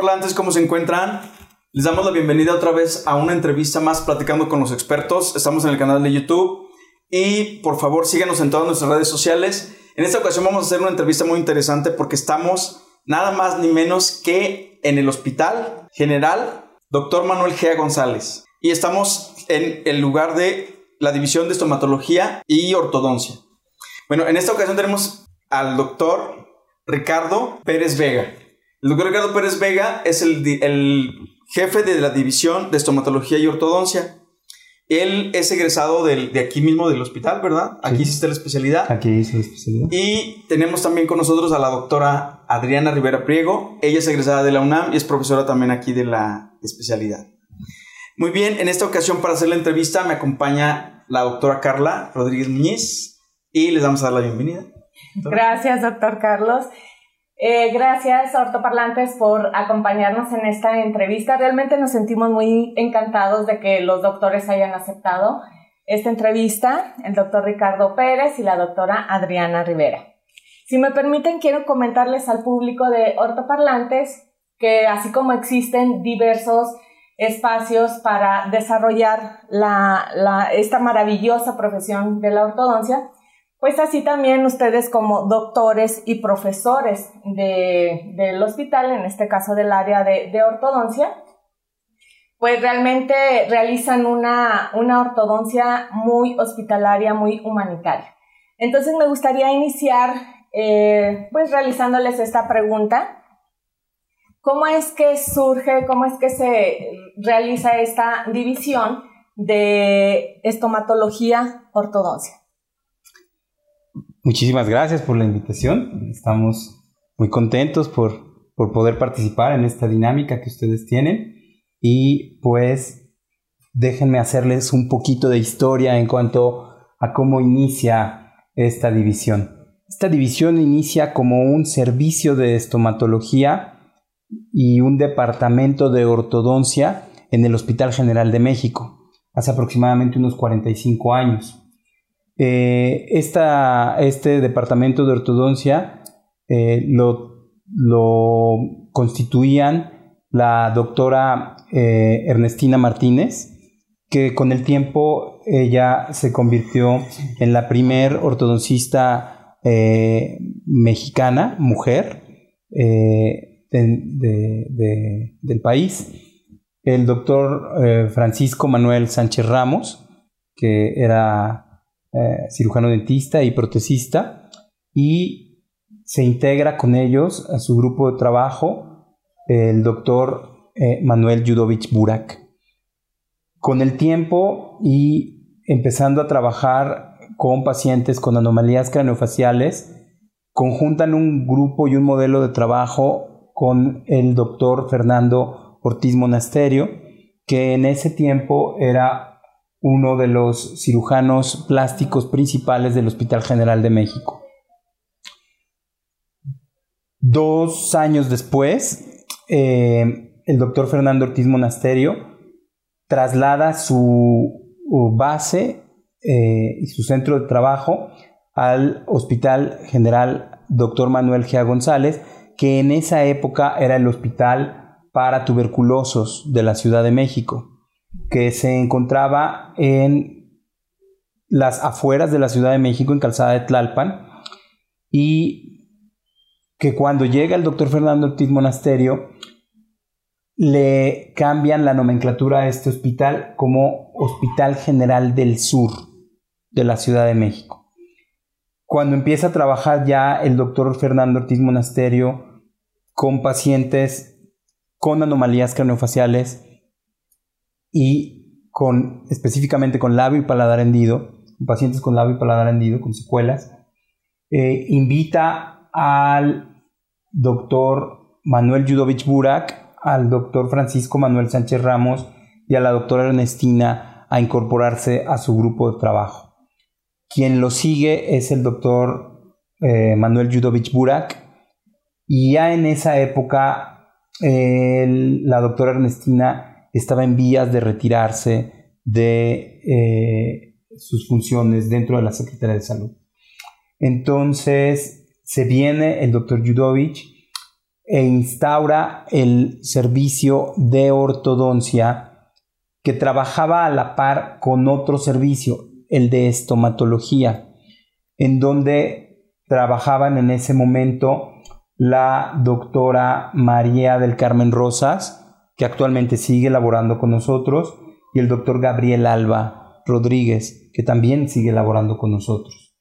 Hola ortoparlantes, ¿cómo se encuentran? Les damos la bienvenida otra vez a una entrevista más platicando con los expertos. Estamos en el canal de YouTube y por favor síganos en todas nuestras redes sociales. En esta ocasión vamos a hacer una entrevista muy interesante porque estamos nada más ni menos que en el Hospital General Dr. Manuel Gea González. Y estamos en el lugar de la División de Estomatología y Ortodoncia. Bueno, en esta ocasión tenemos al doctor Ricardo Pérez Vega. El doctor Ricardo Pérez Vega es el, el jefe de la división de estomatología y ortodoncia. Él es egresado del, de aquí mismo del hospital, ¿verdad? Aquí hiciste la especialidad. Aquí hice la especialidad. Y tenemos también con nosotros a la doctora Adriana Rivera Priego. Ella es egresada de la UNAM y es profesora también aquí de la especialidad. Muy bien, en esta ocasión para hacer la entrevista me acompaña la doctora Carla Rodríguez Muñiz y les damos a dar la bienvenida. Gracias, doctor Carlos. Eh, gracias, ortoparlantes, por acompañarnos en esta entrevista. Realmente nos sentimos muy encantados de que los doctores hayan aceptado esta entrevista, el doctor Ricardo Pérez y la doctora Adriana Rivera. Si me permiten, quiero comentarles al público de ortoparlantes que así como existen diversos espacios para desarrollar esta maravillosa profesión de la ortodoncia, pues así también ustedes como doctores y profesores del hospital, en este caso del área de, ortodoncia, pues realmente realizan una, ortodoncia muy hospitalaria, muy humanitaria. Entonces me gustaría iniciar eh, pues realizándoles esta pregunta. ¿Cómo es que surge, cómo es que se realiza esta división de estomatología ortodoncia? Muchísimas gracias por la invitación. Estamos muy contentos por, poder participar en esta dinámica que ustedes tienen. Y pues déjenme hacerles un poquito de historia en cuanto a cómo inicia esta división. Esta división inicia como un servicio de estomatología y un departamento de ortodoncia en el Hospital General de México, hace aproximadamente unos 45 años. Eh, este departamento de ortodoncia eh, lo, constituían la doctora eh, Ernestina Martínez, que con el tiempo ella se convirtió en la primer ortodoncista mexicana, mujer, del país. El doctor Francisco Manuel Sánchez Ramos, que era eh, cirujano dentista y protesista, y se integra con ellos a su grupo de trabajo el doctor eh, Manuel Judovich Burak. Con el tiempo y empezando a trabajar con pacientes con anomalías craneofaciales, conjuntan un grupo y un modelo de trabajo con el doctor Fernando Ortiz Monasterio, que en ese tiempo era uno de los cirujanos plásticos principales del Hospital General de México. Dos años después, eh, el doctor Fernando Ortiz Monasterio traslada su base eh, y su centro de trabajo al Hospital General Dr. Manuel Gea González, que en esa época era el hospital para tuberculosos de la Ciudad de México que se encontraba en las afueras de la Ciudad de México, en Calzada de Tlalpan, y que cuando llega el doctor Fernando Ortiz Monasterio, le cambian la nomenclatura a este hospital como Hospital General del Sur de la Ciudad de México. Cuando empieza a trabajar ya el doctor Fernando Ortiz Monasterio con pacientes con anomalías craneofaciales, y con, específicamente con labio y paladar hendido, pacientes con labio y paladar hendido, con secuelas, eh, invita al doctor Manuel Judovich Burak, al doctor Francisco Manuel Sánchez Ramos y a la doctora Ernestina a incorporarse a su grupo de trabajo. Quien lo sigue es el doctor eh, Manuel Judovich Burak y ya en esa época la doctora Ernestina estaba en vías de retirarse de eh, sus funciones dentro de la Secretaría de Salud. Entonces se viene el doctor Judovich, e instaura el servicio de ortodoncia que trabajaba a la par con otro servicio, el de estomatología, en donde trabajaban en ese momento la doctora María del Carmen Rosas, que actualmente sigue laborando con nosotros, y el doctor Gabriel Alba Rodríguez, que también sigue laborando con nosotros.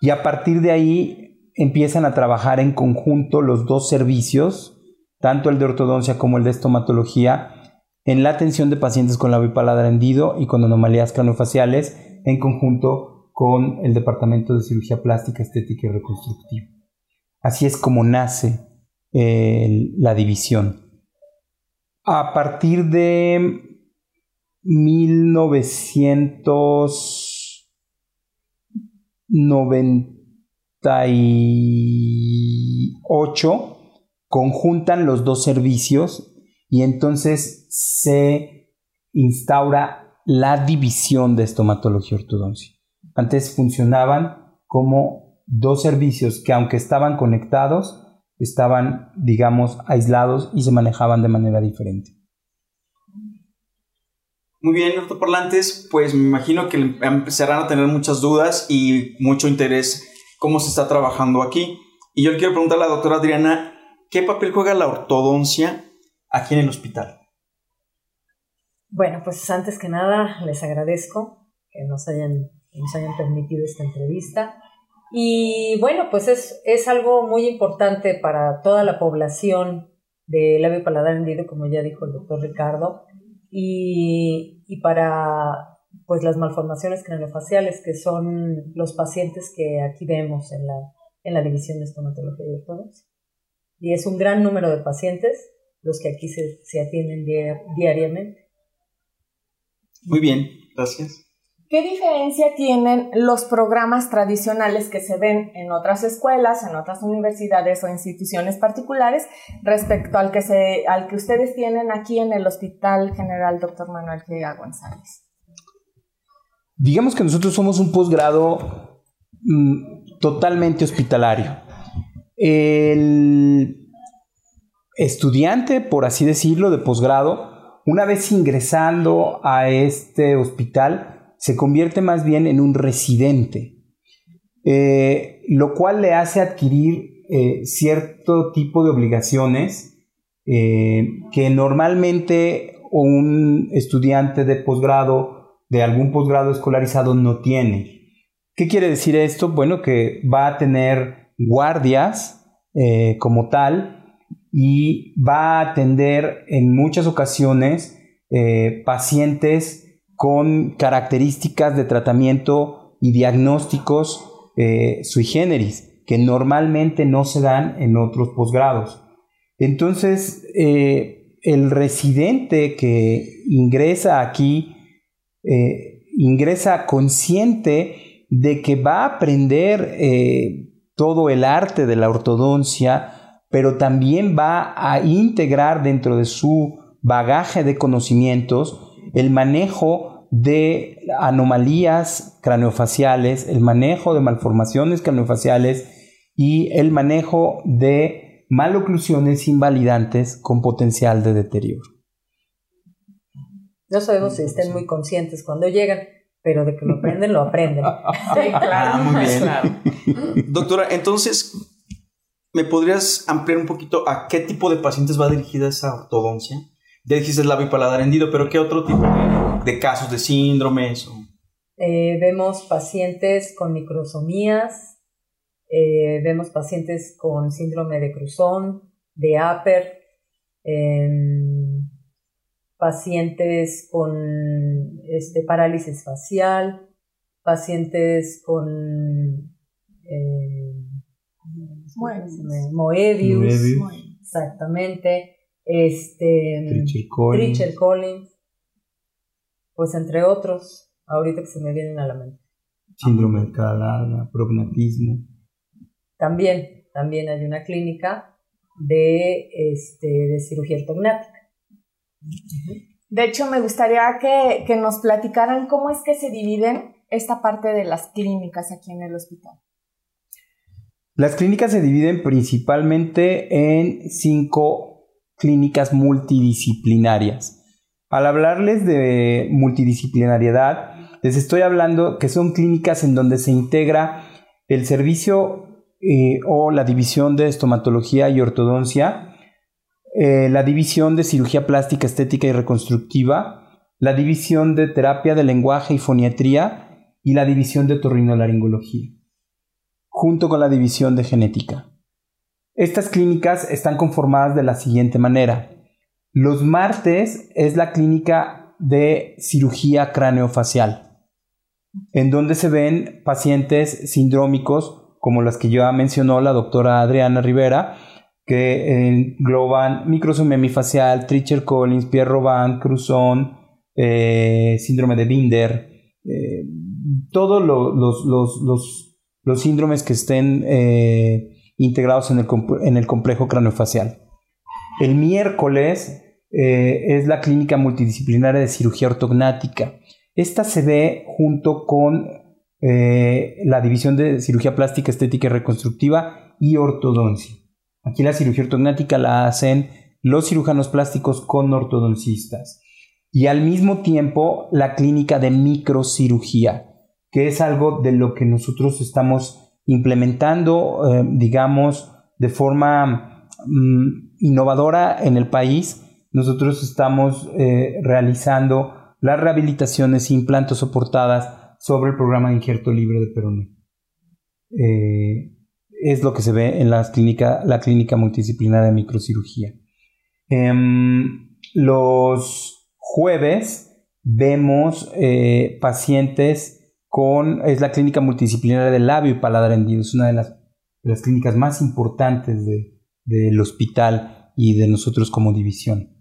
Y a partir de ahí empiezan a trabajar en conjunto los dos servicios, tanto el de ortodoncia como el de estomatología, en la atención de pacientes con labio paladar hendido y con anomalías craniofaciales, en conjunto con el Departamento de Cirugía Plástica, Estética y Reconstructiva. Así es como nace eh, la división. A partir de 1998 conjuntan los dos servicios y entonces se instaura la división de estomatología ortodoncia. Antes funcionaban como dos servicios que aunque estaban conectados, estaban, digamos, aislados y se manejaban de manera diferente. Muy bien, ortoparlantes, pues me imagino que empezarán a tener muchas dudas y mucho interés cómo se está trabajando aquí. Y yo le quiero preguntar a la doctora Adriana, ¿qué papel juega la ortodoncia aquí en el hospital? Bueno, pues antes que nada les agradezco que nos hayan, nos hayan permitido esta entrevista. Y bueno, pues es, es algo muy importante para toda la población de labio paladar hendido, como ya dijo el doctor Ricardo, y, y para pues las malformaciones craneofaciales, que son los pacientes que aquí vemos en la, en la división de estomatología y ortodoncia. Y es un gran número de pacientes los que aquí se, se atienden diariamente. Muy bien, gracias. ¿Qué diferencia tienen los programas tradicionales que se ven en otras escuelas, en otras universidades o instituciones particulares respecto al que, se, al que ustedes tienen aquí en el Hospital General Dr. Manuel G. González? Digamos que nosotros somos un posgrado mm, totalmente hospitalario. El estudiante, por así decirlo, de posgrado, una vez ingresando a este hospital, se convierte más bien en un residente, eh, lo cual le hace adquirir eh, cierto tipo de obligaciones eh, que normalmente un estudiante de posgrado, de algún posgrado escolarizado, no tiene. ¿Qué quiere decir esto? Bueno, que va a tener guardias como tal y va a atender en muchas ocasiones pacientes con características de tratamiento y diagnósticos eh, sui generis, que normalmente no se dan en otros posgrados. Entonces, eh, el residente que ingresa aquí, eh, ingresa consciente de que va a aprender todo el arte de la ortodoncia, pero también va a integrar dentro de su bagaje de conocimientos el manejo de anomalías craneofaciales, el manejo de malformaciones craneofaciales y el manejo de maloclusiones invalidantes con potencial de deterioro. No sabemos si estén muy conscientes cuando llegan, pero de que lo aprenden, lo aprenden. Sí, claro, muy bien. Doctora, entonces, ¿me podrías ampliar un poquito a qué tipo de pacientes va dirigida esa ortodoncia? Ya dijiste labio paladar hendido, pero ¿qué otro tipo de, casos de síndromes? Eh, vemos pacientes con microsomías, eh, vemos pacientes con síndrome de Cruzón, de Aper, em, pacientes con este, parálisis facial, pacientes con eh, Moebius, exactamente, este, Richard Collins. Pues entre otros, ahorita que se me vienen a la mente. Síndrome de cara larga, prognatismo. También, también hay una clínica de, este, de cirugía ortognática. De hecho, me gustaría que, que nos platicaran cómo es que se dividen esta parte de las clínicas aquí en el hospital. Las clínicas se dividen principalmente en cinco clínicas multidisciplinarias. Al hablarles de multidisciplinariedad, les estoy hablando que son clínicas en donde se integra el servicio eh, o la división de estomatología y ortodoncia, eh, la división de cirugía plástica, estética y reconstructiva, la división de terapia de lenguaje y foniatría y la división de torrinolaringología junto con la división de genética. Estas clínicas están conformadas de la siguiente manera. Los martes es la clínica de cirugía craneofacial, en donde se ven pacientes sindrómicos como las que ya mencionó la doctora Adriana Rivera, que engloban microsomía hemifacial, Tricher Collins, Pierre Robin, Cruzón, eh, síndrome de Binder, eh, todos los los síndromes que estén eh, integrados en el, en el, complejo craneofacial. El miércoles eh, es la clínica multidisciplinaria de cirugía ortognática. Esta se ve junto con eh, la división de cirugía plástica, estética y reconstructiva y ortodoncia. Aquí la cirugía ortognática la hacen los cirujanos plásticos con ortodoncistas. Y al mismo tiempo la clínica de microcirugía que es algo de lo que nosotros estamos implementando, eh, digamos, de forma mm, innovadora en el país. Nosotros estamos eh, realizando las rehabilitaciones e implantos soportadas sobre el programa de injerto libre de peroné. Eh, es lo que se ve en la clínica, la clínica multidisciplinaria de microcirugía. Em, los jueves vemos pacientes con, es la clínica multidisciplinaria del labio y paladar hendido. Es una de las, clínicas más importantes del hospital y de nosotros como división.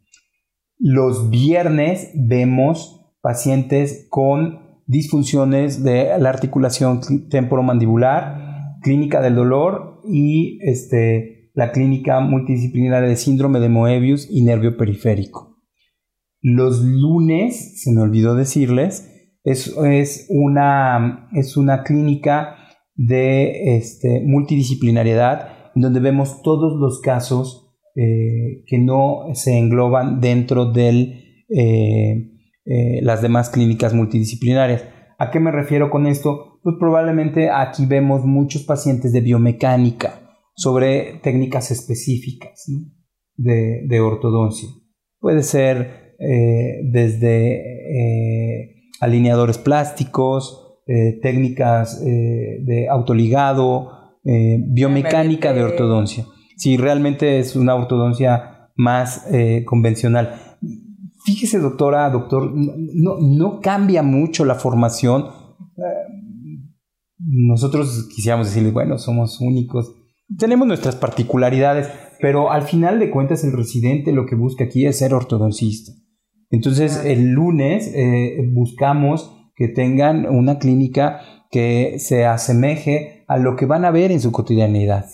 Los viernes vemos pacientes con disfunciones de la articulación temporomandibular, clínica del dolor y este, la clínica multidisciplinaria de síndrome de Moebius y nervio periférico. Los lunes, se me olvidó decirles, es, una, es una clínica de este, multidisciplinariedad donde vemos todos los casos eh, que no se engloban dentro de eh, eh, las demás clínicas multidisciplinarias. ¿A qué me refiero con esto? Pues probablemente aquí vemos muchos pacientes de biomecánica sobre técnicas específicas de, de, ortodoncia. Puede ser desde alineadores plásticos, técnicas de autoligado, eh, biomecánica de ortodoncia. Si realmente es una ortodoncia más convencional. Fíjese, doctora, doctor, no, no cambia mucho la formación. Nosotros quisiéramos decirle, bueno, somos únicos, tenemos nuestras particularidades, pero al final de cuentas el residente lo que busca aquí es ser ortodoncista. Entonces, el lunes eh, buscamos que tengan una clínica que se asemeje a lo que van a ver en su cotidianidad.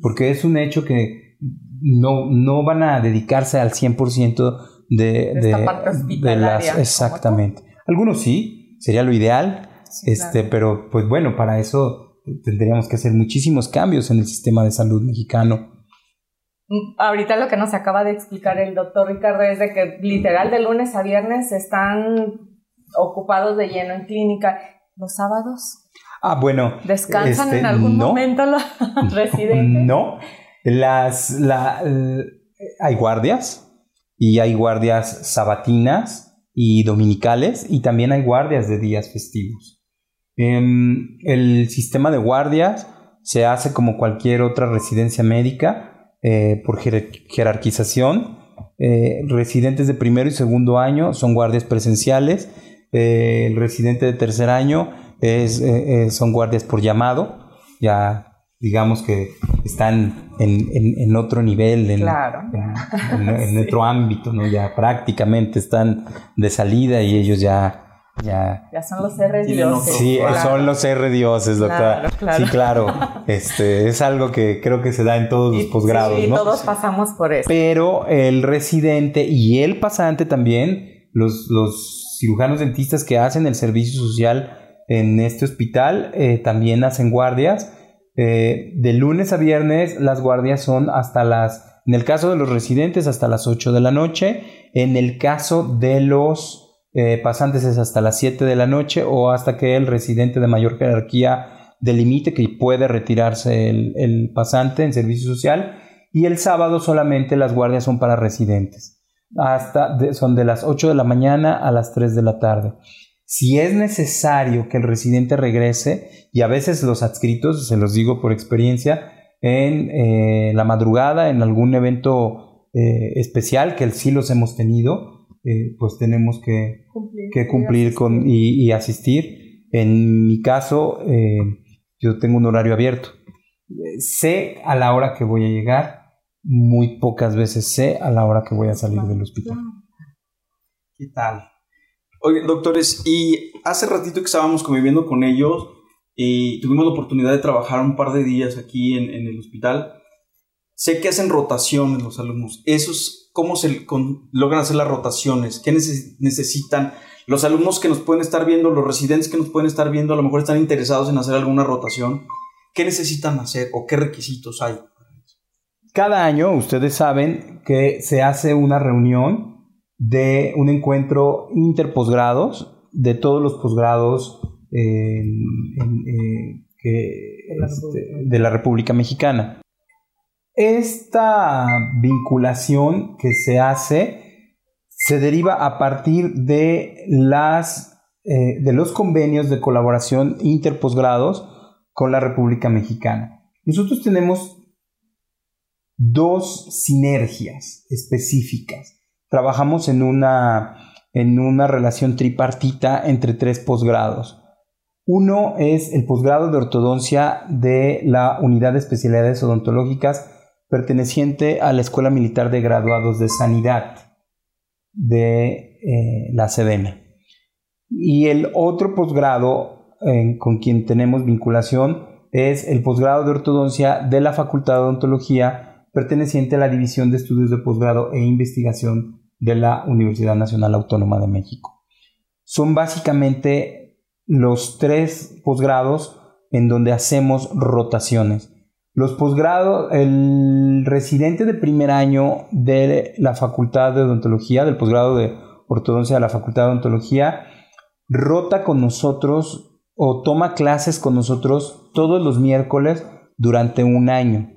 Porque es un hecho que no, no van a dedicarse al 100% de, de, de, las... Exactamente. Algunos sí, sería lo ideal, este, pero pues bueno, para eso tendríamos que hacer muchísimos cambios en el sistema de salud mexicano ahorita lo que nos acaba de explicar el doctor Ricardo es de que literal de lunes a viernes están ocupados de lleno en clínica. ¿Los sábados? Ah, bueno. ¿Descansan en este, algún momento los residentes? No. Las, la, hay guardias y hay guardias sabatinas y dominicales y también hay guardias de días festivos. Em, el sistema de guardias se hace como cualquier otra residencia médica eh, por jerarquización. Eh, residentes de primero y segundo año son guardias presenciales. Eh, el residente de tercer año es, son guardias por llamado. Ya digamos que están en, otro nivel, en, en, otro ámbito, ¿no? ya prácticamente están de salida y ellos ya ya, ya son los R dioses. Sí, son los R dioses, doctora. Sí, claro. Este, es algo que creo que se da en todos los posgrados, sí, todos pasamos por eso. Pero el residente y el pasante también, los, los cirujanos dentistas que hacen el servicio social en este hospital, eh, también hacen guardias. Eh, de lunes a viernes las guardias son hasta las, en el caso de los residentes, hasta las 8 de la noche. En el caso de los eh, pasantes es hasta las 7 de la noche o hasta que el residente de mayor jerarquía delimite que puede retirarse el, pasante en servicio social. Y el sábado solamente las guardias son para residentes. Hasta son de las 8 de la mañana a las 3 de la tarde. Si es necesario que el residente regrese, y a veces los adscritos, se los digo por experiencia, en eh, la madrugada, en algún evento eh, especial, que sí los hemos tenido, eh, pues tenemos que cumplir, con, y, asistir. En mi caso, yo tengo un horario abierto. Sé a la hora que voy a llegar, muy pocas veces sé a la hora que voy a salir del hospital. ¿Qué tal? Oye, doctores, y hace ratito que estábamos conviviendo con ellos y tuvimos la oportunidad de trabajar un par de días aquí en, el hospital. Sé que hacen rotaciones los alumnos. ¿Esos cómo se logran hacer las rotaciones? ¿Qué necesitan? Los alumnos que nos pueden estar viendo, los residentes que nos pueden estar viendo, a lo mejor están interesados en hacer alguna rotación. ¿Qué necesitan hacer o qué requisitos hay? Cada año ustedes saben que se hace una reunión de un encuentro interposgrados de todos los posgrados eh, este, de la República Mexicana. Esta vinculación que se hace se deriva a partir de, las, eh, de los convenios de colaboración interposgrados con la República Mexicana. Nosotros tenemos dos sinergias específicas trabajamos en una, en una relación tripartita entre tres posgrados. Uno es el posgrado de ortodoncia de la Unidad de Especialidades Odontológicas perteneciente a la Escuela Militar de Graduados de Sanidad de eh, la Sedena. Y el otro posgrado con quien tenemos vinculación es el posgrado de ortodoncia de la Facultad de Odontología perteneciente a la División de Estudios de Posgrado e Investigación de la Universidad Nacional Autónoma de México. Son básicamente los tres posgrados en donde hacemos rotaciones. Los posgrados, el residente de primer año de la Facultad de Odontología, del posgrado de ortodoncia de la Facultad de Odontología, rota con nosotros o toma clases con nosotros todos los miércoles durante un año.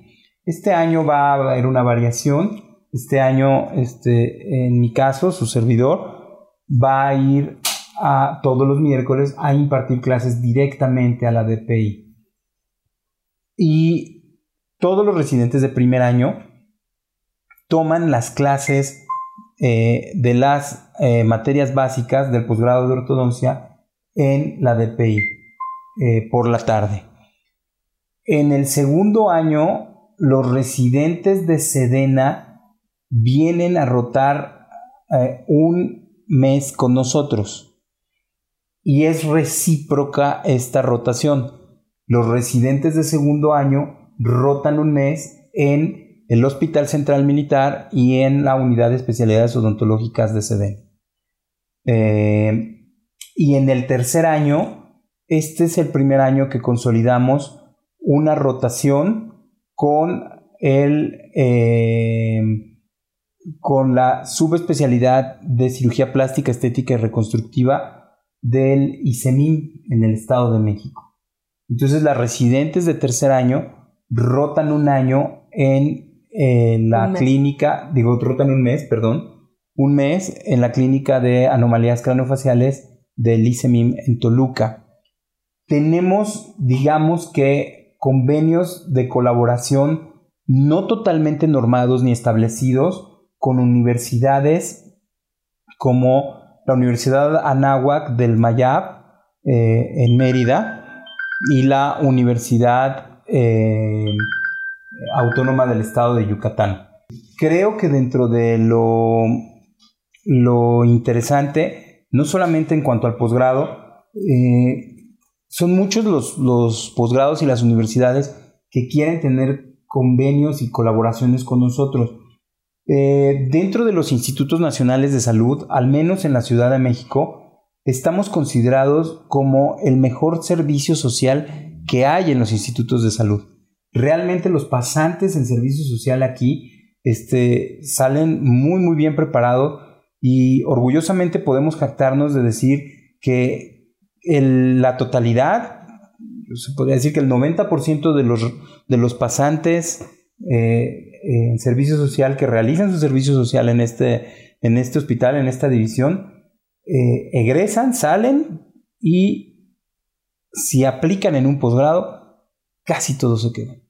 Este año va a haber una variación este año, este, en mi caso, su servidor va a ir a todos los miércoles a impartir clases directamente a la DPI. Y todos los residentes de primer año toman las clases eh, de las eh, materias básicas del posgrado de ortodoncia en la DPI eh, por la tarde. En el segundo año, los residentes de Sedena vienen a rotar eh, un mes con nosotros. Y es recíproca esta rotación. Los residentes de segundo año rotan un mes en el Hospital Central Militar y en la Unidad de Especialidades Odontológicas de SEDEN. Eh, y en el tercer año, este es el primer año que consolidamos una rotación con el... Eh, con la subespecialidad de cirugía plástica, estética y reconstructiva del ICEMIN en el Estado de México. Entonces las residentes de tercer año rotan un año en, la clínica, digo, rotan un mes, perdón, un mes en la clínica de anomalías craneofaciales del ICEMIN en Toluca. Tenemos, digamos que, convenios de colaboración no totalmente normados ni establecidos, con universidades como la Universidad Anáhuac del Mayab eh, en Mérida y la Universidad eh, Autónoma del Estado de Yucatán. Creo que dentro de lo, lo interesante, no solamente en cuanto al posgrado, eh, son muchos los, los posgrados y las universidades que quieren tener convenios y colaboraciones con nosotros eh, dentro de los institutos nacionales de salud, al menos en la Ciudad de México, estamos considerados como el mejor servicio social que hay en los institutos de salud. realmente los pasantes en servicio social aquí este, salen muy, muy bien preparados y orgullosamente podemos jactarnos de decir que la totalidad, se podría decir que el 90% de los, de los pasantes eh, en servicio social que realizan su servicio social en este, en este hospital, en esta división, eh, egresan, salen y si aplican en un posgrado, casi todos se quedan.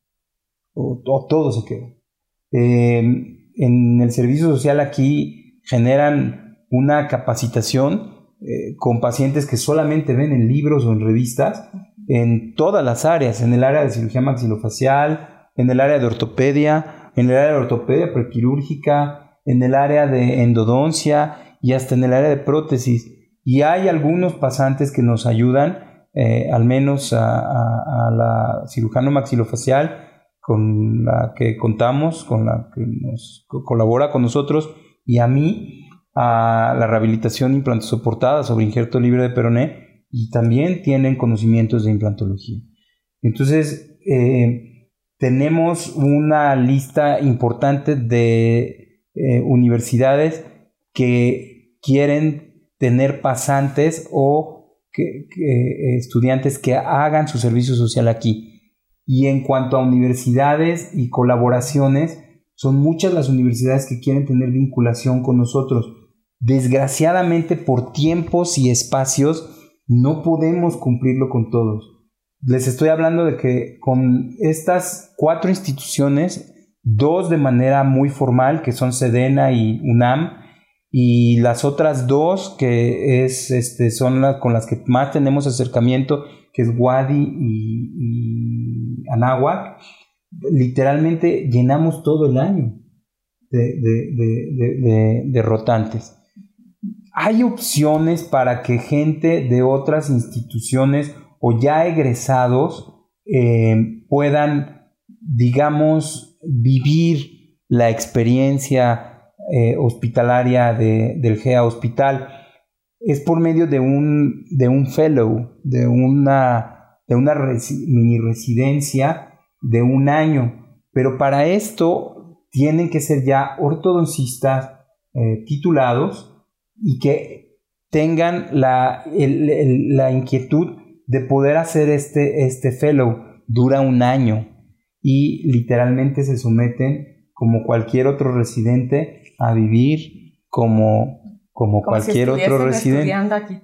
O, o todos se quedan. Eh, en el servicio social aquí generan una capacitación eh, con pacientes que solamente ven en libros o en revistas en todas las áreas, en el área de cirugía maxilofacial, en el área de ortopedia, en el área de ortopedia prequirúrgica, en el área de endodoncia y hasta en el área de prótesis. Y hay algunos pasantes que nos ayudan, eh, al menos a, a la cirujano maxilofacial, con la que contamos, con la que nos colabora con nosotros y a mí a la rehabilitación implantosoportada sobre injerto libre de peroné y también tienen conocimientos de implantología. Entonces, eh, tenemos una lista importante de eh, universidades que quieren tener pasantes o que, estudiantes que hagan su servicio social aquí. Y en cuanto a universidades y colaboraciones, son muchas las universidades que quieren tener vinculación con nosotros. Desgraciadamente por tiempos y espacios no podemos cumplirlo con todos. Les estoy hablando de que con estas cuatro instituciones, dos de manera muy formal, que son Sedena y UNAM, y las otras dos que es, este, son las con las que más tenemos acercamiento, que es Wadi y, y Anáhuac, literalmente llenamos todo el año de, rotantes. Hay opciones para que gente de otras instituciones o ya egresados eh, puedan, digamos, vivir la experiencia eh, hospitalaria del GEA Hospital es por medio de un, de un fellow, de una, de una mini residencia de un año. Pero para esto tienen que ser ya ortodoncistas eh, titulados y que tengan la, la, inquietud de poder hacer este, este fellow. Dura un año y literalmente se someten como cualquier otro residente a vivir como, como, cualquier otro residente.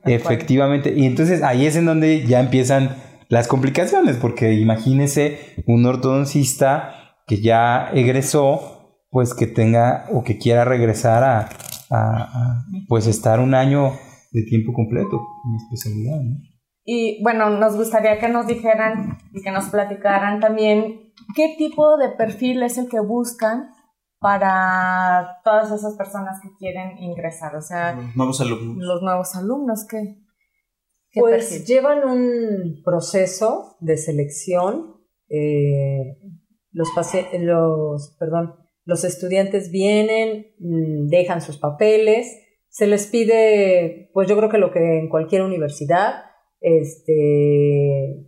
Efectivamente. Y entonces ahí es en donde ya empiezan las complicaciones, porque imagínese un ortodoncista que ya egresó, pues que tenga o que quiera regresar a, pues estar un año de tiempo completo en especialidad. Y bueno, nos gustaría que nos dijeran y que nos platicaran también qué tipo de perfil es el que buscan para todas esas personas que quieren ingresar, o sea, los nuevos alumnos. Los nuevos alumnos que pues llevan un proceso de selección. Eh, los, los, perdón, los estudiantes vienen, mm, dejan sus papeles, se les pide, pues yo creo que lo que en cualquier universidad, este,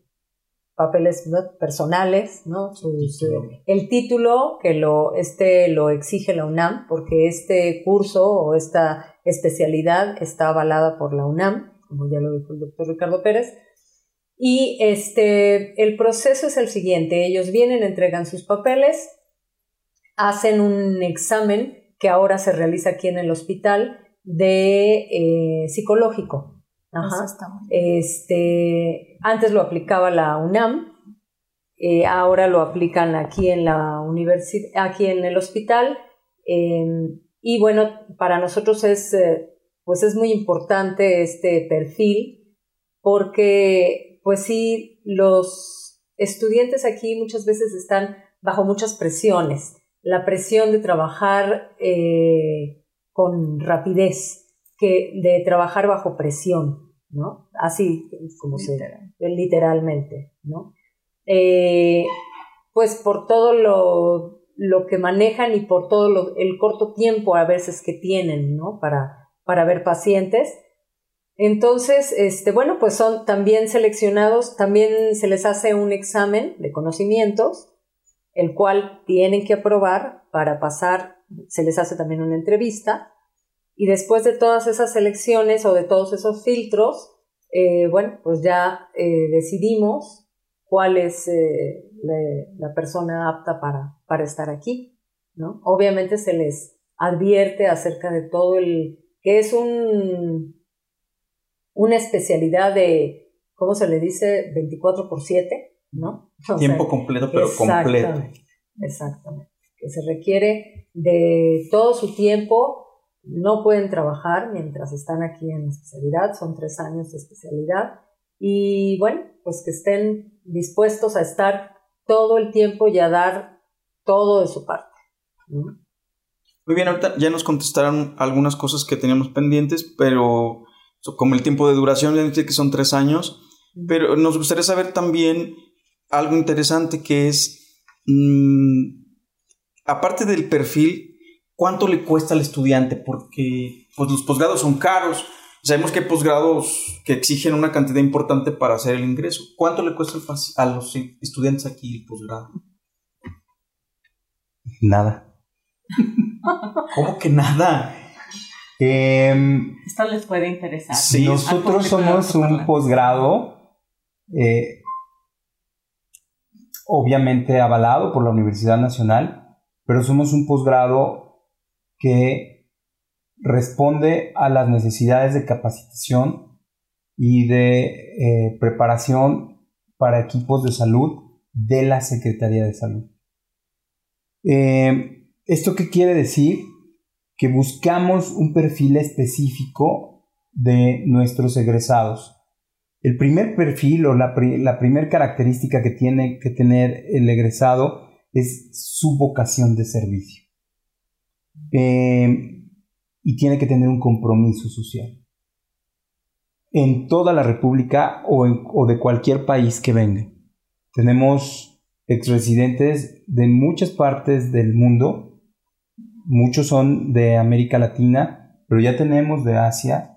papeles personales, ¿no? Eh, el título que lo, este lo exige la UNAM, porque este curso o esta especialidad está avalada por la UNAM, como ya lo dijo el doctor Ricardo Pérez. Y este, el proceso es el siguiente, ellos vienen, entregan sus papeles, hacen un examen que ahora se realiza aquí en el hospital de eh, psicológico, este, antes lo aplicaba la UNAM, eh, ahora lo aplican aquí en la universidad, aquí en el hospital. Em, y bueno, para nosotros es, eh, pues es muy importante este perfil porque, pues sí, los estudiantes aquí muchas veces están bajo muchas presiones. La presión de trabajar eh, con rapidez, que de trabajar bajo presión, ¿no? Así como se literalmente, ¿no? Eh, pues por todo lo, lo, que manejan y por todo el corto tiempo a veces que tienen, ¿no? Para, para ver pacientes. Entonces, este, bueno, pues son también seleccionados, también se les hace un examen de conocimientos el cual tienen que aprobar para pasar, se les hace también una entrevista, y después de todas esas elecciones o de todos esos filtros, eh, bueno, pues ya eh, decidimos cuál es eh, la, persona apta para, para estar aquí, ¿no? Obviamente se les advierte acerca de todo el, que es un, una especialidad de, ¿cómo se le dice? 24 por 7, ¿no? Tiempo completo, pero completo. Exactamente. Que se requiere de todo su tiempo, no pueden trabajar mientras están aquí en la especialidad, son tres años de especialidad, y bueno, pues que estén dispuestos a estar todo el tiempo y a dar todo de su parte. Muy bien, ahorita ya nos contestaron algunas cosas que teníamos pendientes, pero como el tiempo de duración, ya dice que son tres años, pero nos gustaría saber también algo interesante que es, mm, aparte del perfil, ¿cuánto le cuesta al estudiante? Porque pues, los posgrados son caros. Sabemos que hay posgrados que exigen una cantidad importante para hacer el ingreso. ¿Cuánto le cuesta a los estudiantes aquí el posgrado? Nada. ¿Cómo que nada? Em, Esto les puede interesar. Sí, nosotros somos un posgrado, eh, obviamente avalado por la Universidad Nacional, pero somos un posgrado que responde a las necesidades de capacitación y de eh, preparación para equipos de salud de la Secretaría de Salud. Eh, ¿Esto qué quiere decir? Que buscamos un perfil específico de nuestros egresados. El primer perfil o la, primera característica que tiene que tener el egresado es su vocación de servicio. Eh, y tiene que tener un compromiso social. En toda la República o, o de cualquier país que venga. Tenemos exresidentes de muchas partes del mundo muchos son de América Latina, pero ya tenemos de Asia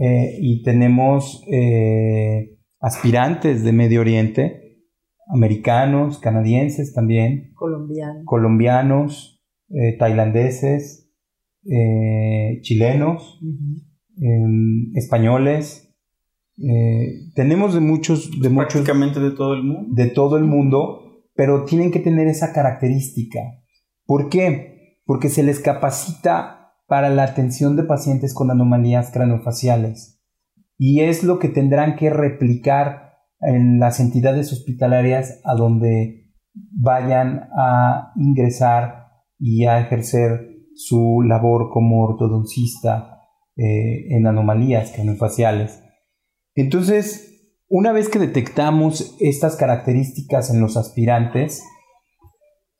eh, y tenemos eh, aspirantes de Medio Oriente, americanos, canadienses también, colombianos, colombianos eh, tailandeses, chilenos, em, españoles. tenemos de muchos, de prácticamente de todo el mundo, de todo el mundo, pero tienen que tener esa característica. ¿Por qué? porque se les capacita para la atención de pacientes con anomalías craneofaciales y es lo que tendrán que replicar en las entidades hospitalarias a donde vayan a ingresar y a ejercer su labor como ortodoncista eh, en anomalías craneofaciales. Entonces, una vez que detectamos estas características en los aspirantes,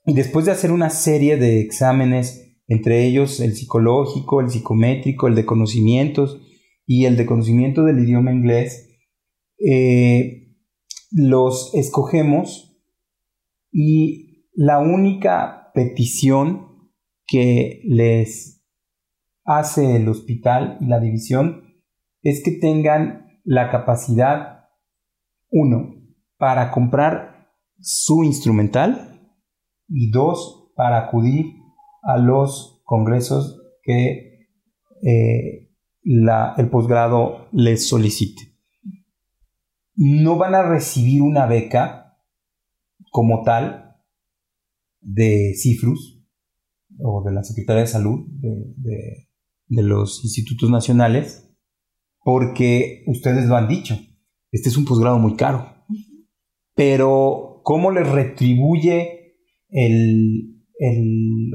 y después de hacer una serie de exámenes, entre ellos el psicológico, el psicométrico, el de conocimientos y el de conocimiento del idioma inglés, eh, los escogemos y la única petición que les hace el hospital y la división es que tengan la capacidad, uno, para comprar su instrumental, y dos, para acudir a los congresos que eh, el posgrado les solicite. No van a recibir una beca como tal de CIFRUS o de la Secretaría de Salud de, de los institutos nacionales porque ustedes lo han dicho, este es un posgrado muy caro. Pero, ¿cómo les retribuye el,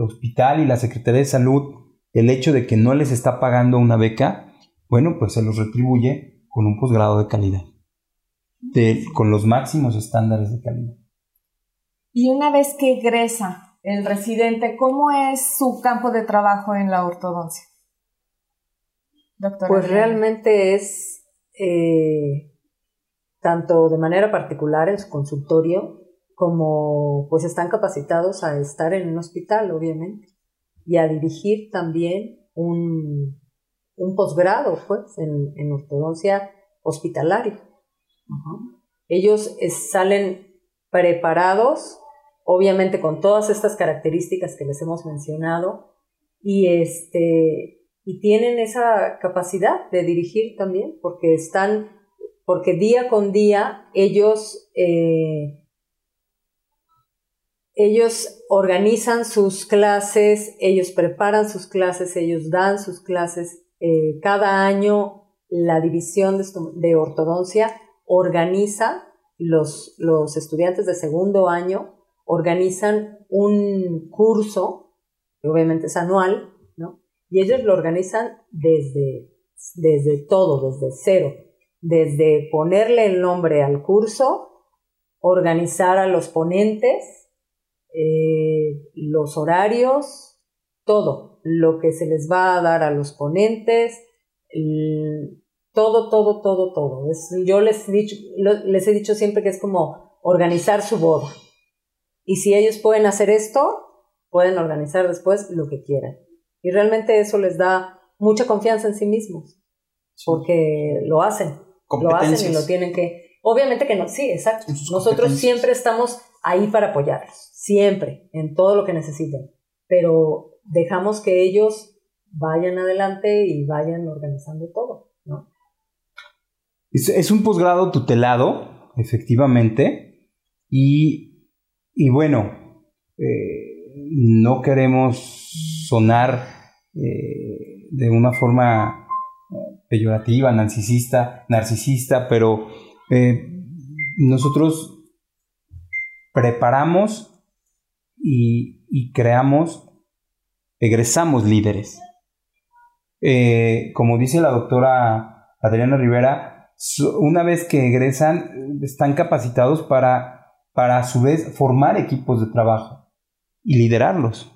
hospital y la Secretaría de Salud el hecho de que no les está pagando una beca, bueno, pues se los retribuye con un posgrado de calidad, con los máximos estándares de calidad. Y una vez que egresa el residente, ¿cómo es su campo de trabajo en la ortodoncia? Doctora pues realmente es eh, tanto de manera particular en su consultorio como pues están capacitados a estar en un hospital, obviamente, y a dirigir también un, un posgrado, pues, en, ortodoncia hospitalaria. Ellos salen preparados obviamente con todas estas características que les hemos mencionado, y este, y tienen esa capacidad de dirigir también, porque están, porque día con día ellos, eh, ellos organizan sus clases, ellos preparan sus clases, ellos dan sus clases. Eh, cada año la división de, ortodoncia organiza, los, los estudiantes de segundo año organizan un curso, que obviamente es anual, ¿no? Y ellos lo organizan desde, desde todo, desde cero, desde ponerle el nombre al curso, organizar a los ponentes, eh, los horarios, todo lo que se les va a dar a los ponentes, todo, todo, todo, todo. yo les he, dicho, les he dicho siempre que es como organizar su boda. Y si ellos pueden hacer esto, pueden organizar después lo que quieran. Y realmente eso les da mucha confianza en sí mismos, porque lo hacen, lo hacen y lo tienen que... Obviamente que no, sí, exacto. Nosotros siempre estamos ahí para apoyarlos, siempre, en todo lo que necesiten, pero dejamos que ellos vayan adelante y vayan organizando todo, ¿no? Es, un posgrado tutelado, efectivamente, y, y bueno, eh, no queremos sonar eh, de una forma peyorativa, narcisista, narcisista, pero eh, nosotros preparamos y, creamos, egresamos líderes. como dice la doctora Adriana Rivera, una vez que egresan, están capacitados para, para a su vez formar equipos de trabajo y liderarlos.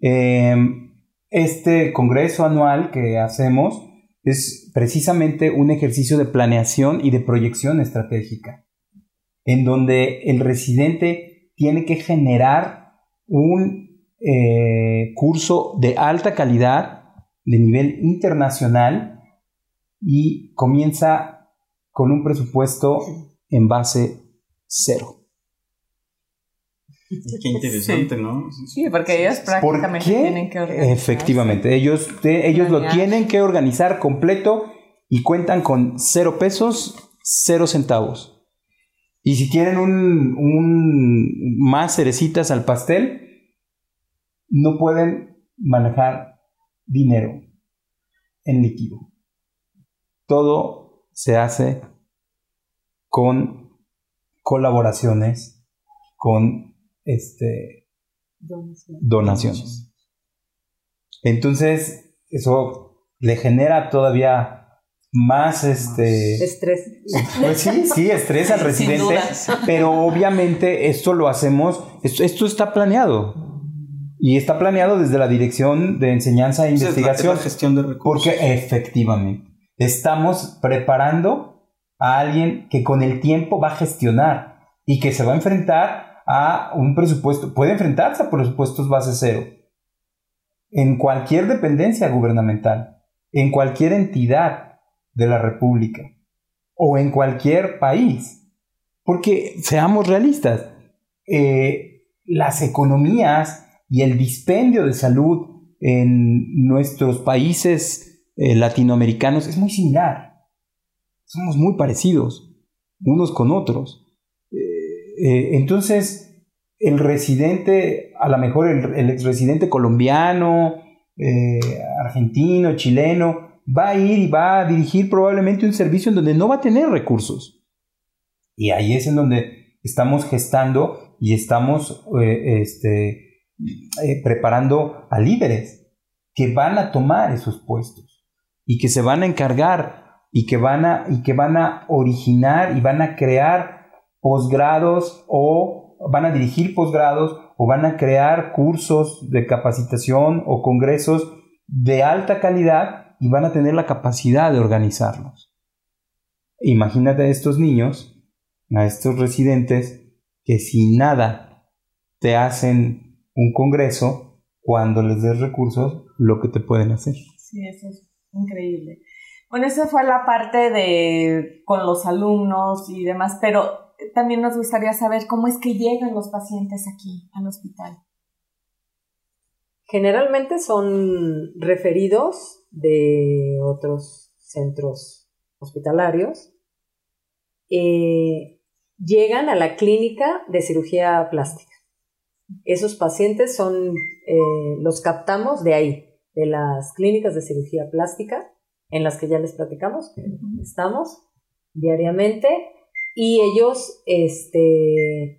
Em, este congreso anual que hacemos es precisamente un ejercicio de planeación y de proyección estratégica, en donde el residente tiene que generar un eh, curso de alta calidad, de nivel internacional, y comienza con un presupuesto en base cero. Qué interesante, ¿no? Sí, porque ellos prácticamente tienen que organizar. Efectivamente, ellos, ellos lo tienen que organizar completo y cuentan con cero pesos, cero centavos. Y si tienen un, un más cerecitas al pastel, no pueden manejar dinero en líquido. Todo se hace con colaboraciones, con este, donaciones. Entonces, eso le genera todavía más este estrés. Pues sí, sí, estrés al residente, pero obviamente esto lo hacemos, esto, está planeado. Y está planeado desde la Dirección de Enseñanza e Investigación. gestión de recursos. Porque efectivamente estamos preparando a alguien que con el tiempo va a gestionar y que se va a enfrentar a un presupuesto, puede enfrentarse a presupuestos base cero en cualquier dependencia gubernamental, en cualquier entidad de la República o en cualquier país. Porque seamos realistas, eh, las economías y el dispendio de salud en nuestros países eh, latinoamericanos es muy similar. Somos muy parecidos unos con otros. Eh, entonces, el residente, a lo mejor el, el ex residente colombiano, argentino, chileno, va a ir y va a dirigir probablemente un servicio en donde no va a tener recursos. Y ahí es en donde estamos gestando y estamos este, preparando a líderes que van a tomar esos puestos y que se van a encargar y que van a, y que van a originar y van a crear posgrados o van a dirigir posgrados o van a crear cursos de capacitación o congresos de alta calidad y van a tener la capacidad de organizarlos. Imagínate a estos niños, a estos residentes, que sin nada te hacen un congreso, cuando les des recursos, lo que te pueden hacer. Sí, eso es Increíble. Bueno, esa fue la parte de con los alumnos y demás, pero también nos gustaría saber cómo es que llegan los pacientes aquí al hospital. Generalmente son referidos de otros centros hospitalarios. Eh, llegan a la clínica de cirugía plástica. Esos pacientes son, eh, los captamos de ahí, de las clínicas de cirugía plástica, en las que ya les platicamos, estamos diariamente, y ellos, este,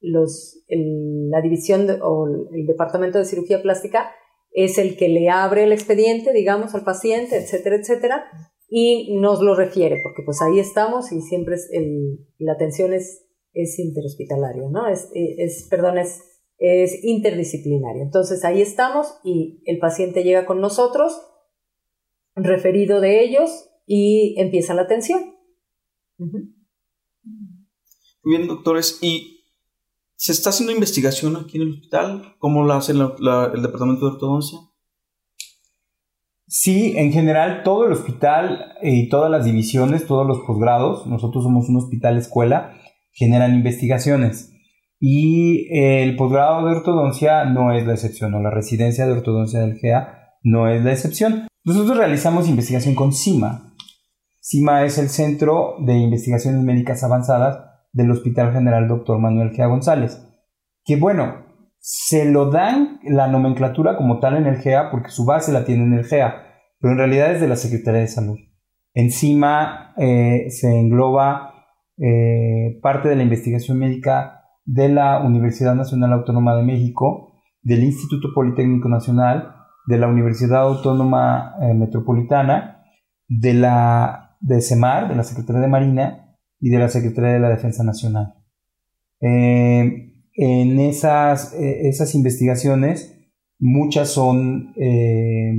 los, la división o el departamento de cirugía plástica es el que le abre el expediente, digamos, al paciente, etcétera, etcétera, y nos lo refiere, porque pues ahí estamos y siempre es el, la atención es, es interhospitalaria, ¿no? Es, es, perdón, es, es interdisciplinaria. Entonces ahí estamos y el paciente llega con nosotros, referido de ellos, y empieza la atención. Bien, doctores, ¿y se está haciendo investigación aquí en el hospital? ¿Cómo la hace el departamento de ortodoncia? Sí, en general todo el hospital y todas las divisiones, todos los posgrados, nosotros somos un hospital escuela, generan investigaciones. Y el posgrado de ortodoncia no es la excepción, o la residencia de ortodoncia del GEA no es la excepción. Nosotros realizamos investigación con CIMA. CIMA es el Centro de Investigaciones Médicas Avanzadas del Hospital General Dr. Manuel GEA González. Que bueno, se lo dan la nomenclatura como tal en el GEA porque su base la tiene en el GEA, pero en realidad es de la Secretaría de Salud. Encima eh, se engloba eh, parte de la investigación médica de la Universidad Nacional Autónoma de México, del Instituto Politécnico Nacional, de la Universidad Autónoma eh, Metropolitana, de la de CEMAR, de la Secretaría de Marina y de la Secretaría de la Defensa Nacional en esas, eh, esas investigaciones, muchas son eh,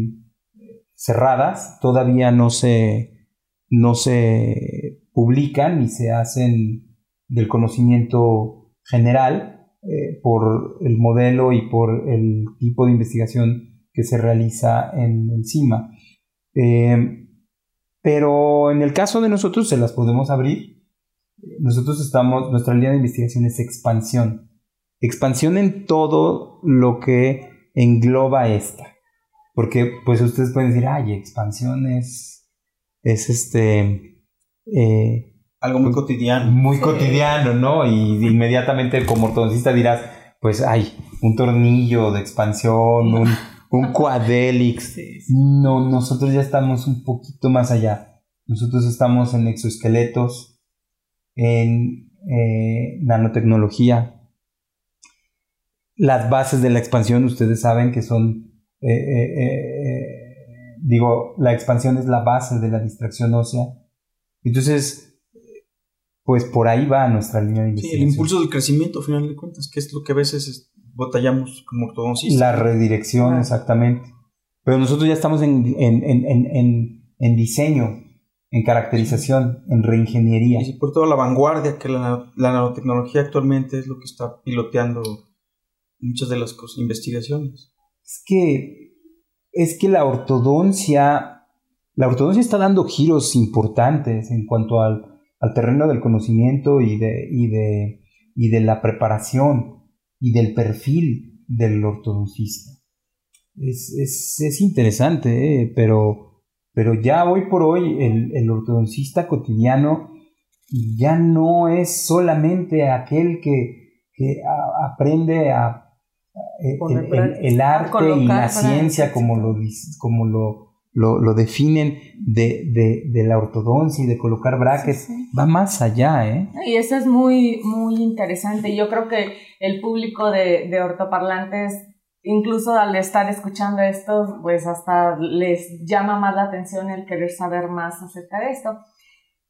cerradas, todavía no se, no se publican ni se hacen del conocimiento general eh, por el modelo y por el tipo de investigación que se realiza en encima. pero en el caso de nosotros se las podemos abrir. Nosotros estamos, nuestra línea de investigación es expansión expansión en todo lo que engloba esta. Porque pues ustedes pueden decir, ay, expansión es, es este... Eh, Algo muy cotidiano. Muy cotidiano, ¿no? Y inmediatamente como ortodoncista dirás, pues hay un tornillo de expansión, un, un cuadélix. No, nosotros ya estamos un poquito más allá. Nosotros estamos en exoesqueletos, en eh, nanotecnología, las bases de la expansión, ustedes saben que son, eh, eh, digo, la expansión es la base de la distracción ósea. Entonces, pues por ahí va nuestra línea de investigación. el impulso del crecimiento, al final de cuentas, que es lo que a veces batallamos como ortodoncistas. La redirección, exactamente. Pero nosotros ya estamos en, en, en, en, diseño, en caracterización, en reingeniería. Y por toda la vanguardia que la, la nanotecnología actualmente es lo que está piloteando muchas de las investigaciones. Es que, es que la ortodoncia, la ortodoncia está dando giros importantes en cuanto al, terreno del conocimiento y de, y, de, y de la preparación y del perfil del ortodoncista. Es, interesante, ¿eh? pero, pero ya hoy por hoy el, el ortodoncista cotidiano ya no es solamente aquel que, que aprende a eh, el, arte y la ciencia, como lo, como lo, lo, definen de, de, la ortodoncia y de colocar brackets, va más allá, ¿eh? Y eso es muy, muy interesante. Yo creo que el público de, de ortoparlantes, incluso al estar escuchando esto, pues hasta les llama más la atención el querer saber más acerca de esto.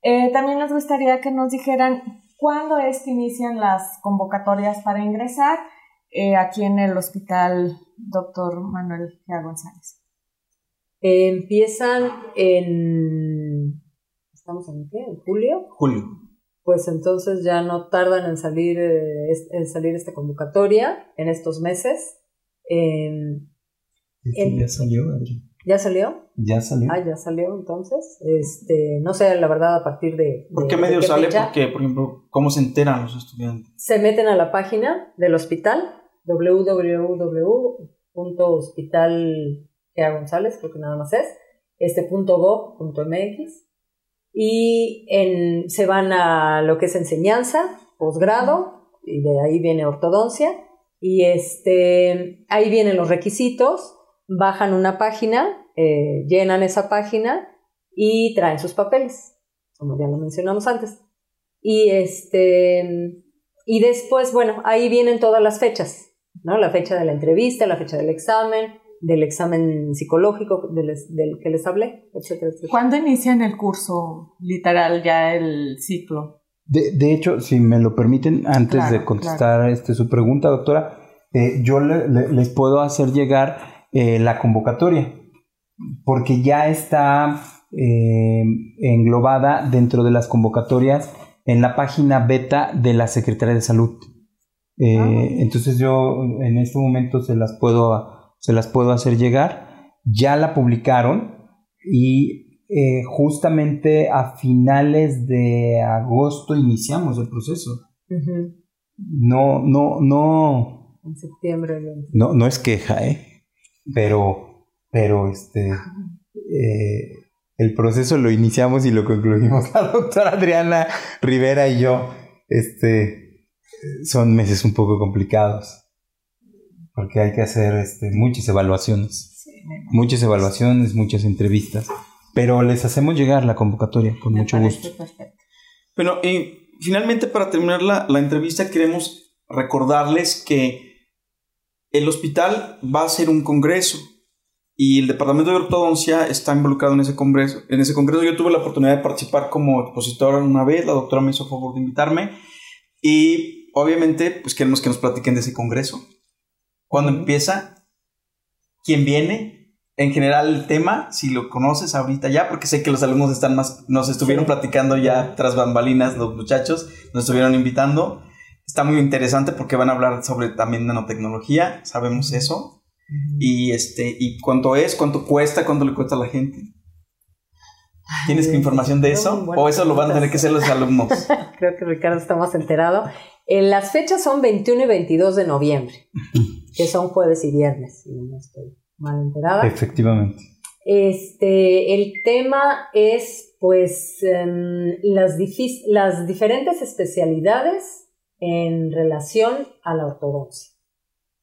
Eh, también nos gustaría que nos dijeran cuándo es que inician las convocatorias para ingresar eh, aquí en el hospital doctor Manuel G. González? empiezan en... ¿Estamos en qué? ¿En julio? Julio. Pues entonces ya no tardan en salir, eh, en salir esta convocatoria en estos meses. Ya salió, ¿Ya salió? Ya salió. Ah, ya salió entonces. Este, no sé, la verdad, a partir de. ¿Por de- qué de medio sale? fecha. Porque, por ejemplo, ¿cómo se enteran los estudiantes? Se meten a la página del hospital, www.hospital González, creo que nada más es, este punto .gov.mx, y en, se van a lo que es enseñanza, posgrado, y de ahí viene ortodoncia, y este, ahí vienen los requisitos, bajan una página, eh, llenan esa página y traen sus papeles, como ya lo mencionamos antes. Y este, y después, bueno, ahí vienen todas las fechas, ¿no? La fecha de la entrevista, la fecha del examen, del examen psicológico del, del que les hablé, etcétera, etcétera. ¿Cuándo inician el curso, literal, ya el ciclo? De, de hecho, si me lo permiten, antes Claro, de contestar este, su pregunta, doctora, eh, yo le- le- les puedo hacer llegar eh, la convocatoria, porque ya está eh, englobada dentro de las convocatorias en la página beta de la Secretaría de Salud. Eh, Ah. Entonces yo en este momento se las puedo, se las puedo hacer llegar. Ya la publicaron y eh, justamente a finales de agosto iniciamos el proceso. No, no, no, En septiembre. no, no es queja, ¿eh? Pero, pero este, eh, el proceso lo iniciamos y lo concluimos la doctora Adriana Rivera y yo. Este, son meses un poco complicados. Porque hay que hacer este, muchas evaluaciones. Sí, Muchas evaluaciones, muchas entrevistas. Pero les hacemos llegar la convocatoria con me mucho gusto. perfecto. Bueno, y finalmente para terminar la, la entrevista queremos recordarles que el hospital va a hacer un congreso y el departamento de ortodoncia está involucrado en ese congreso. En ese congreso yo tuve la oportunidad de participar como expositor una vez, la doctora me hizo favor de invitarme y obviamente pues queremos que nos platiquen de ese congreso. ¿Cuándo empieza? ¿Quién viene? En general el tema, si lo conoces ahorita ya, porque sé que los alumnos están más, nos estuvieron platicando ya tras bambalinas los muchachos, nos estuvieron invitando. Está muy interesante porque van a hablar sobre también nanotecnología, sabemos eso. Y este, y cuánto es, cuánto cuesta, cuánto le cuesta a la gente. ¿Tienes Ay, información de eso? ¿O eso lo van a tener que hacer los alumnos? Creo que Ricardo está más enterado. Eh, las fechas son 21 y 22 de noviembre, que son jueves y viernes, si no estoy mal enterada. Efectivamente. Este, el tema es, pues, em, las, las diferentes especialidades en relación a la ortodoncia.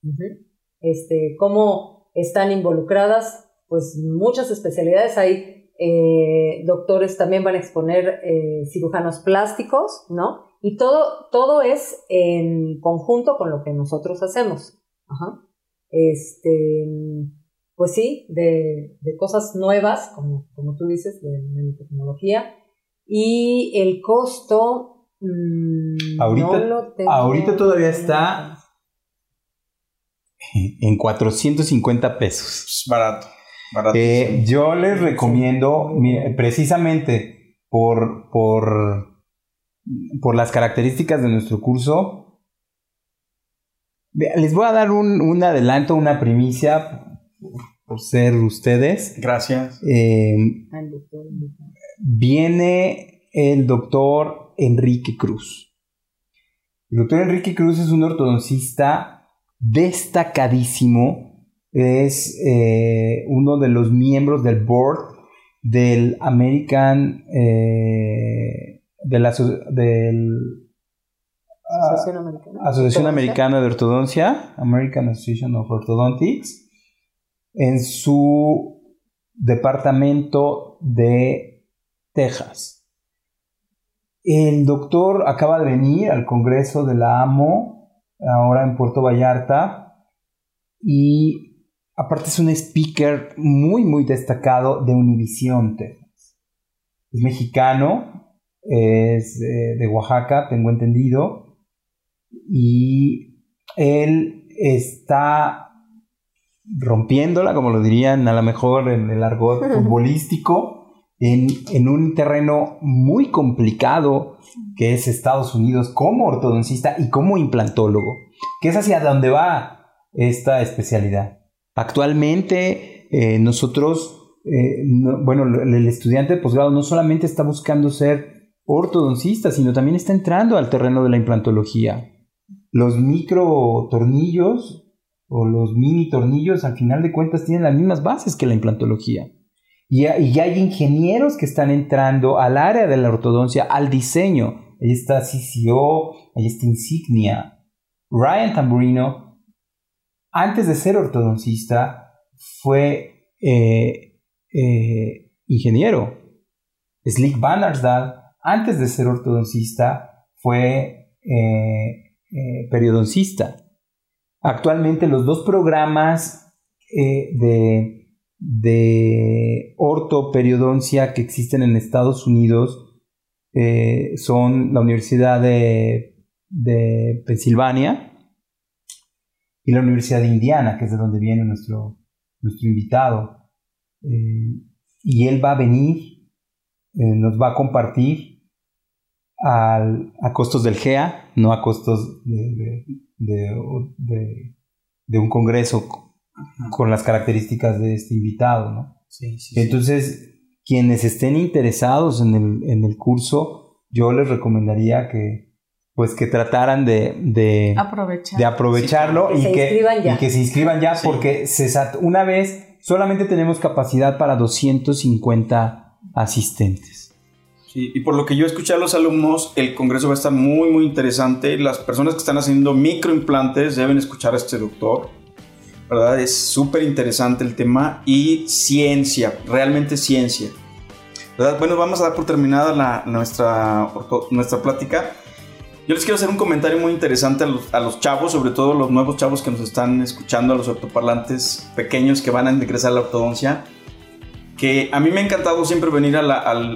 Ujú. Este, cómo están involucradas, pues, muchas especialidades. Hay eh, doctores también van a exponer eh, cirujanos plásticos, ¿no? Y todo, todo es en conjunto con lo que nosotros hacemos. Ajá. Este, pues sí, de, de cosas nuevas, como, como tú dices, de nanotecnología. Y el costo. mm, Ahorita- no lo tengo. ahorita todavía está- En 450 pesos. Barato, barato. Eh, yo les recomiendo, mire, precisamente por, por, por las características de nuestro curso, les voy a dar un, un adelanto, una primicia por ser ustedes. Gracias. Eh, viene el doctor Enrique Cruz. El doctor Enrique Cruz es un ortodoncista destacadísimo. Es eh, uno de los miembros del board del American. eh, de la, del, Asociación Americana. Asociación. Americana de Ortodoncia, American Association of Orthodontics, en su departamento de Texas. El doctor acaba de venir al Congreso de la AMO, ahora en Puerto Vallarta, y aparte es un speaker muy, muy destacado de Univisión, Texas. Es mexicano, es eh, de Oaxaca, tengo entendido, y él está rompiéndola, como lo dirían a lo mejor en el argot futbolístico, en, en un terreno muy complicado que es Estados Unidos como ortodoncista y como implantólogo, que es hacia donde va esta especialidad. Actualmente eh, nosotros, eh, bueno, el estudiante de posgrado no solamente está buscando ser ortodoncista, sino también está entrando al terreno de la implantología. Los micro tornillos o los mini tornillos, al final de cuentas, tienen las mismas bases que la implantología. Y, y hay ingenieros que están entrando al área de la ortodoncia, al diseño. Ahí está CCO, ahí está Insignia. Ryan Tamburino, antes de ser ortodoncista, fue eh, eh, ingeniero. Slick Van Arsdal, antes de ser ortodoncista, fue eh, periodoncista. Actualmente los dos programas de, de ortoperiodoncia que existen en Estados Unidos son la Universidad de de Pensilvania y la Universidad de Indiana, que es de donde viene nuestro, nuestro invitado. Eh, y él va a venir, eh, nos va a compartir a costos del GEA, no a costos de, de, un congreso con las características de este invitado. Entonces, quienes estén interesados en el, en el curso, yo les recomendaría que, pues que trataran de, de, de aprovecharlo y, que, y, que, se inscriban ya porque se, una vez solamente tenemos capacidad para 250 asistentes. Y por lo que yo escuché a los alumnos, el congreso va a estar muy, muy interesante. Las personas que están haciendo microimplantes deben escuchar a este doctor. ¿Verdad? Es súper interesante el tema y ciencia, realmente ciencia. Bueno, vamos a dar por terminada nuestra, nuestra plática. Yo les quiero hacer un comentario muy interesante a los, chavos, sobre todo los nuevos chavos que nos están escuchando, a los ortoparlantes pequeños que van a ingresar a la ortodoncia. Que a mí me ha encantado siempre venir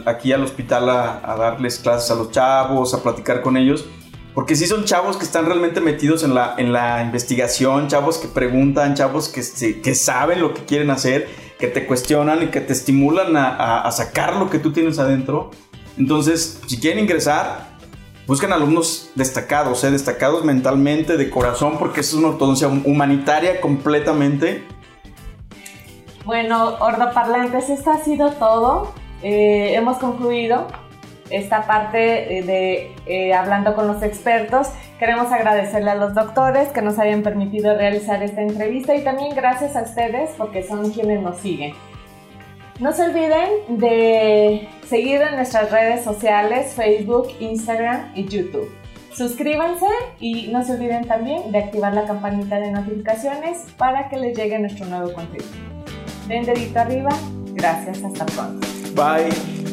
aquí al hospital a, darles clases a los chavos, a platicar con ellos. Porque sí son chavos que están realmente metidos en la, investigación, chavos que preguntan, chavos que, saben lo que quieren hacer, que te cuestionan y que te estimulan a, a sacar lo que tú tienes adentro. Entonces, si quieren ingresar, Buscan alumnos destacados, ¿eh? destacados mentalmente, de corazón, porque es una ortodoncia humanitaria completamente. Bueno, ordoparlantes, esto ha sido todo. Eh, hemos concluido esta parte de eh, hablando con los expertos. Queremos agradecerle a los doctores que nos hayan permitido realizar esta entrevista y también gracias a ustedes porque son quienes nos siguen. No se olviden de seguir en nuestras redes sociales, Facebook, Instagram y YouTube. Suscríbanse y no se olviden también de activar la campanita de notificaciones para que les llegue nuestro nuevo contenido. Den dedito arriba, gracias, hasta pronto. Bye.